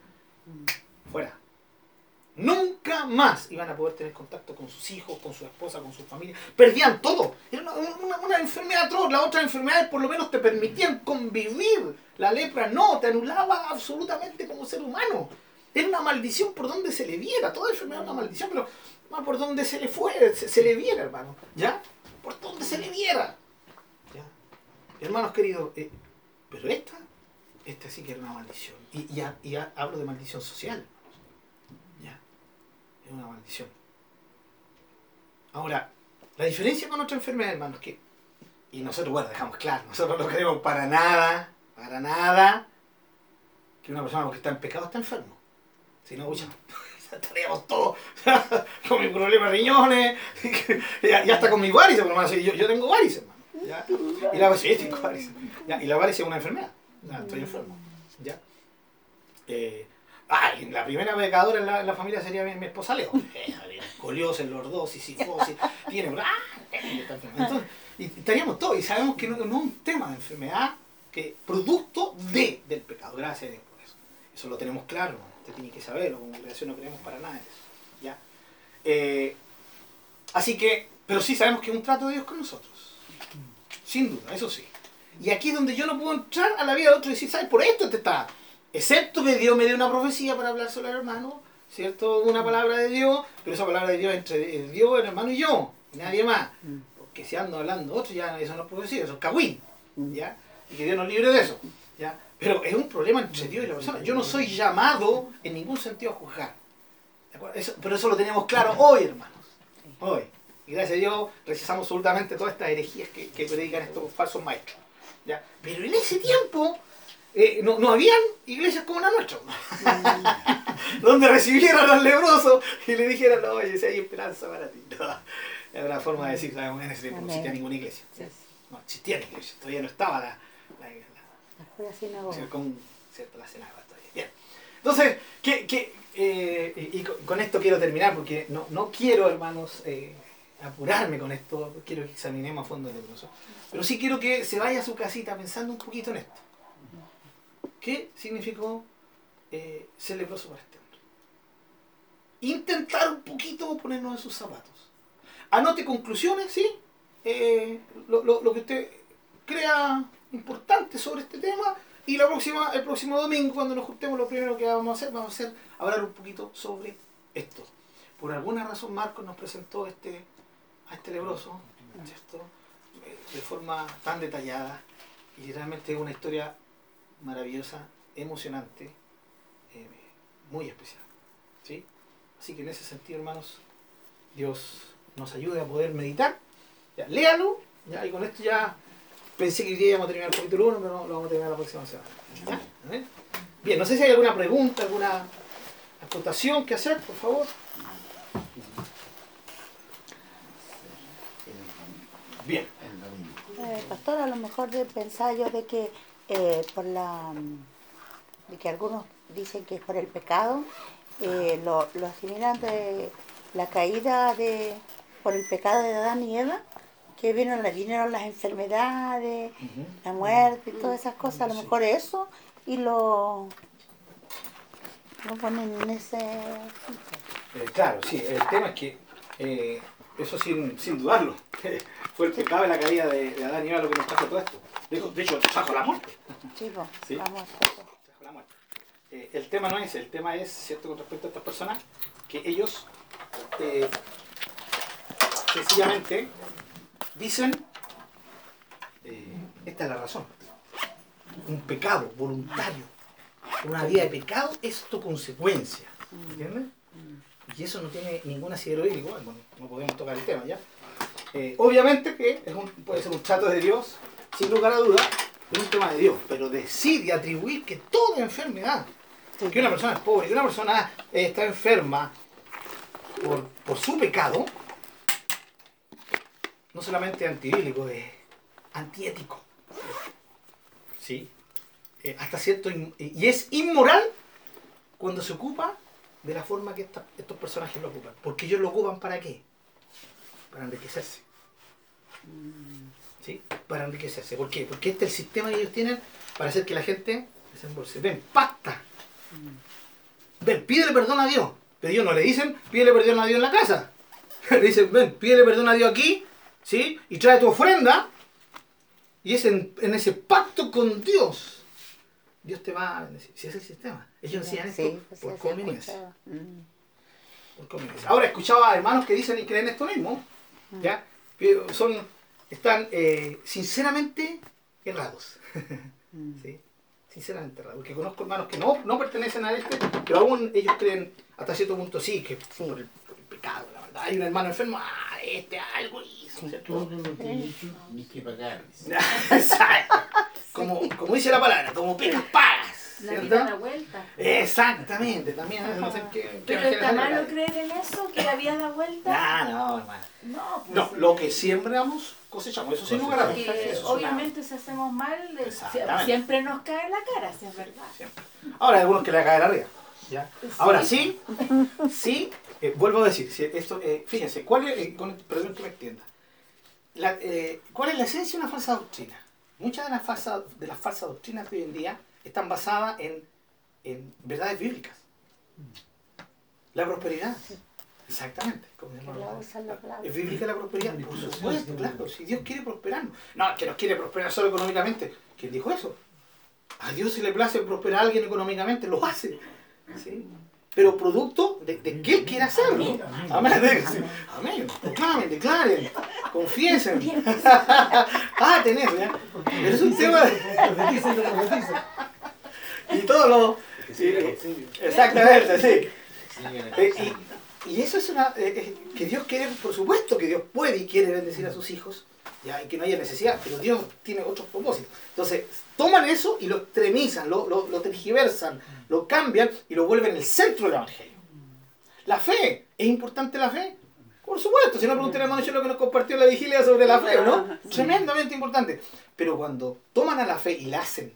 fuera. Nunca más iban a poder tener contacto con sus hijos, con su esposa, con su familia. Perdían todo. Era una, enfermedad atroz. Las otras enfermedades por lo menos te permitían convivir. La lepra no, te anulaba absolutamente como ser humano. Era una maldición por donde se le viera. Toda enfermedad es una maldición, pero no por donde se le fue, se, se le viera, hermano. ¿Ya? Por donde se le viera. ¿Ya? Hermanos queridos, eh, pero esta, esta sí que era una maldición. Y, y y ha- hablo de maldición social. ¿Ya? Es una maldición. Ahora, la diferencia con otra enfermedad, hermanos, que, y nosotros, bueno, dejamos claro, nosotros no queremos para nada, para nada, que una persona que está en pecado está enfermo. Si no, escucha, estaríamos todos con mis problemas de riñones, y, y hasta con mis varices, menos, yo, yo tengo varices, hermano. ¿ya? Y la varices. ¿ya? Y la varices es una enfermedad. ¿ya? Estoy enfermo. ¿ya? Eh, ah, y la primera pecadora en la, en la familia sería mi, mi esposa Leo. Eh, Coliosis, lordosis, sifosis, tiene. ¡Ah! Entonces, y estaríamos todos, y sabemos que no, no es un tema de enfermedad, que producto de, del pecado. Gracias a Dios por eso. Eso lo tenemos claro, usted tiene que saberlo, como congregación no creemos para nada de eso. ¿ya? Eh, así que, pero sí sabemos que es un trato de Dios con nosotros. Sin duda, eso sí. Y aquí es donde yo no puedo entrar a la vida de otro y decir, ¿sabes? Por esto te está. Excepto que Dios me dé una profecía para hablar sobre el hermano, ¿cierto? Una palabra de Dios, pero esa palabra de Dios entre Dios, el hermano y yo, y nadie más. Porque si ando hablando otro, ya eso no es profecía, eso es cagüín, ¿ya? Y que Dios nos libre de eso, ¿ya? Pero es un problema entre Dios y la persona. Yo no soy llamado en ningún sentido a juzgar. pero eso lo tenemos claro hoy, hermanos. Hoy. Y gracias a Dios rechazamos absolutamente todas estas herejías que, que predican estos falsos maestros. ¿ya? Pero en ese tiempo eh, no, no, habían iglesias como la nuestra. donde recibieran al lebroso y le dijeran, oye, si hay esperanza para ti. No. Era una forma de decir, en ese tiempo no existía ninguna iglesia. No existía la iglesia, todavía no estaba la, la, la, la sinagoga. Con, ¿cierto? La sinagoga todavía. Bien. Entonces, ¿qué, qué, eh, y con, esto quiero terminar porque no, no quiero, hermanos, eh, apurarme con esto, quiero que examinemos a fondo el leproso. Pero sí quiero que se vaya a su casita pensando un poquito en esto. ¿Qué significó eh, ser leproso para este hombre? Intentar un poquito ponernos en sus zapatos. Anote conclusiones, ¿sí? Eh, lo, lo, lo, que usted crea importante sobre este tema y la próxima, el próximo domingo cuando nos juntemos lo primero que vamos a hacer, vamos a hacer hablar un poquito sobre esto. Por alguna razón Marcos nos presentó este, a este lebroso, ¿cierto? De forma tan detallada y realmente es una historia maravillosa, emocionante, eh, muy especial. ¿sí? Así que en ese sentido, hermanos, Dios nos ayude a poder meditar. Ya, léalo, ya, y con esto ya pensé que íbamos a terminar el capítulo 1, pero lo vamos a terminar la próxima semana. Bien, no sé si hay alguna pregunta, alguna acotación que hacer, por favor. Bien. Eh, pastor, a lo mejor pensaba yo de que eh, por la de que algunos dicen que es por el pecado, eh, lo, lo asimilan de la caída de por el pecado de Adán y Eva, que vino, vinieron las enfermedades, la muerte y todas esas cosas, a lo mejor eso, y lo, lo ponen en ese... Eh, claro, sí, el tema es que, eso sin, sin dudarlo, fue el pecado de la caída de, de, Adán y Eva lo que nos trajo todo esto. De, hecho, trajo la muerte. Sí, ¿Sí? la muerte. Trajo la muerte. Eh, el tema no es, el tema es, ¿cierto?, con respecto a estas personas, que ellos eh, sencillamente dicen, eh, esta es la razón, un pecado voluntario, una vida de pecado es tu consecuencia, ¿entiendes? Y eso no tiene ningún asidero igual, bueno, no podemos tocar el tema ya. Eh, obviamente que es un, puede ser un trato de Dios, sin lugar a dudas, es un tema de Dios, pero decir y atribuir que toda enfermedad, que una persona es pobre, que una persona está enferma por, por su pecado, no solamente antibíblico, es antiético. ¿Sí? Eh, hasta cierto. Y es inmoral cuando se ocupa de la forma que estos personajes lo ocupan. Porque ellos lo ocupan para qué? Para enriquecerse. ¿Sí? Para enriquecerse. ¿Por qué? Porque este es el sistema que ellos tienen para hacer que la gente desembolse. Ven, pacta. Ven, pídele perdón a Dios. Pero ellos no le dicen, pídele perdón a Dios en la casa. Le dicen, ven, pídele perdón a Dios aquí ¿sí? Y trae tu ofrenda, y es en, ese pacto con Dios. Dios te va a bendecir. Si es el sistema. Ellos decían esto Sí, pues por sí, conveniencia. Mm. Por conveniencia. Ahora, escuchaba a hermanos que dicen y creen esto mismo, ¿ya? Que son, están eh, sinceramente errados. Mm. ¿Sí? Sinceramente errados. Porque conozco hermanos que no, no pertenecen a este, pero aún ellos creen hasta cierto punto sí, que Sí. por, el, por el pecado, la verdad. Hay un hermano enfermo, ah, este algo hizo. Todo lo que hizo, ni que pagar. Exacto. Como, como dice la palabra, como pecas pagas. La vida da vuelta. Exactamente, también no sé qué, Pero está malo creer en eso, que la vida da vuelta. Ah, no, hermano. No, pues, No, lo que sembramos, cosechamos. Eso sin lugar a dudas. obviamente si hacemos mal, siempre nos cae en la cara, si es verdad. Siempre. Ahora hay algunos que le caen arriba. ¿ya? Ahora sí, sí, eh, vuelvo a decir, si esto, eh, fíjense, ¿cuál es, eh, con- perdón que me extienda, La, eh, ¿cuál es la esencia de una falsa doctrina? Muchas de las, falsas, de las falsas doctrinas de hoy en día están basadas en en verdades bíblicas. La prosperidad. Exactamente. como se. ¿Es bíblica la prosperidad? Por supuesto, claro. Si Dios quiere prosperarnos. No, es que nos quiere prosperar solo económicamente. ¿Quién dijo eso? A Dios si le place prosperar a alguien económicamente, lo hace. ¿sí? Pero producto de, de que Él quiera hacerlo. Amén. Amén. Proclamen, declaren, confiesen. ah, tener, ¿ya? Pero es un tema de... Y todo lo... sí, exactamente, sí. Eh, y, y eso es una... eh, eh, que Dios quiere, por supuesto que Dios puede y quiere bendecir a sus hijos, ya, y que no haya necesidad, pero Dios tiene otros propósitos. Entonces, toman eso y lo extremizan, lo, lo, lo tergiversan, lo cambian y lo vuelven el centro del Evangelio. La fe, ¿es importante la fe? Por supuesto, si no pregunté al hermano yo lo que nos compartió la vigilia sobre la fe, ¿no? Tremendamente importante. Pero cuando toman a la fe y la hacen,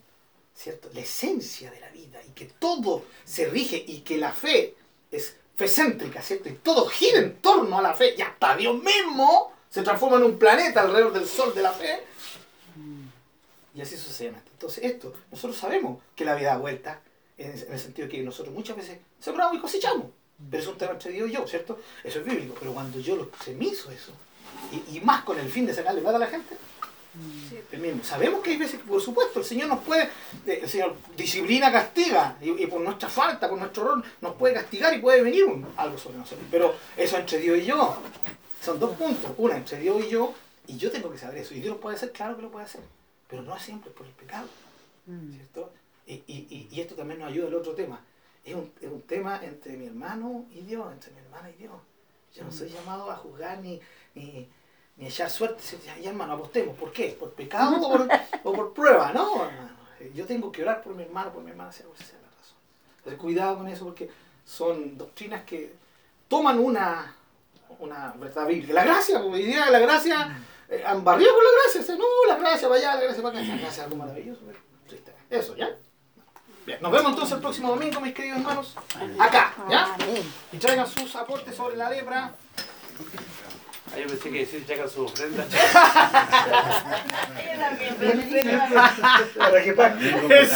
¿cierto? La esencia de la vida y que todo se rige y que la fe es fecéntrica, ¿cierto? Y todo gira en torno a la fe y hasta Dios mismo se transforma en un planeta alrededor del sol de la fe. Y así sucesivamente. Entonces esto, nosotros sabemos que la vida da vuelta en el sentido que nosotros muchas veces sembramos y cosechamos. Pero es un tema entre Dios y yo, ¿cierto? Eso es bíblico. Pero cuando yo lo extremizo eso, y, y más con el fin de sacarle plata a la gente, el mismo. Sabemos que hay veces que, por supuesto, el Señor nos puede, eh, el Señor disciplina, castiga, y, y por nuestra falta, por nuestro error, nos puede castigar y puede venir un- algo sobre nosotros. Pero eso entre Dios y yo. Son dos puntos. Una, entre Dios y yo, y yo tengo que saber eso. Y Dios lo puede hacer, claro que lo puede hacer. Pero no siempre por el pecado. Mm. ¿cierto? Y, y- y- esto también nos ayuda al otro tema. Es un, es un tema entre mi hermano y Dios, entre mi hermana y Dios. Yo no soy llamado a juzgar ni, ni, ni echar suerte. Ya, ya, hermano, apostemos. ¿Por qué? ¿Por pecado o por, o por prueba? No, hermano. Yo tengo que orar por mi hermano, por mi hermana, sea cual sea la razón. Entonces, cuidado con eso porque son doctrinas que toman una, una verdad bíblica. La gracia, como de la gracia, eh, han barrido con la gracia. O sea, no, la gracia para allá, la gracia para acá. La gracia es algo maravilloso. triste. Eso, ¿ya? Bien, nos vemos entonces el próximo domingo, mis queridos hermanos. Acá, ¿ya? Y traigan sus aportes sobre la lepra. Ah, yo pensé que decir traigan su ofrenda. Ella también, pero- Para que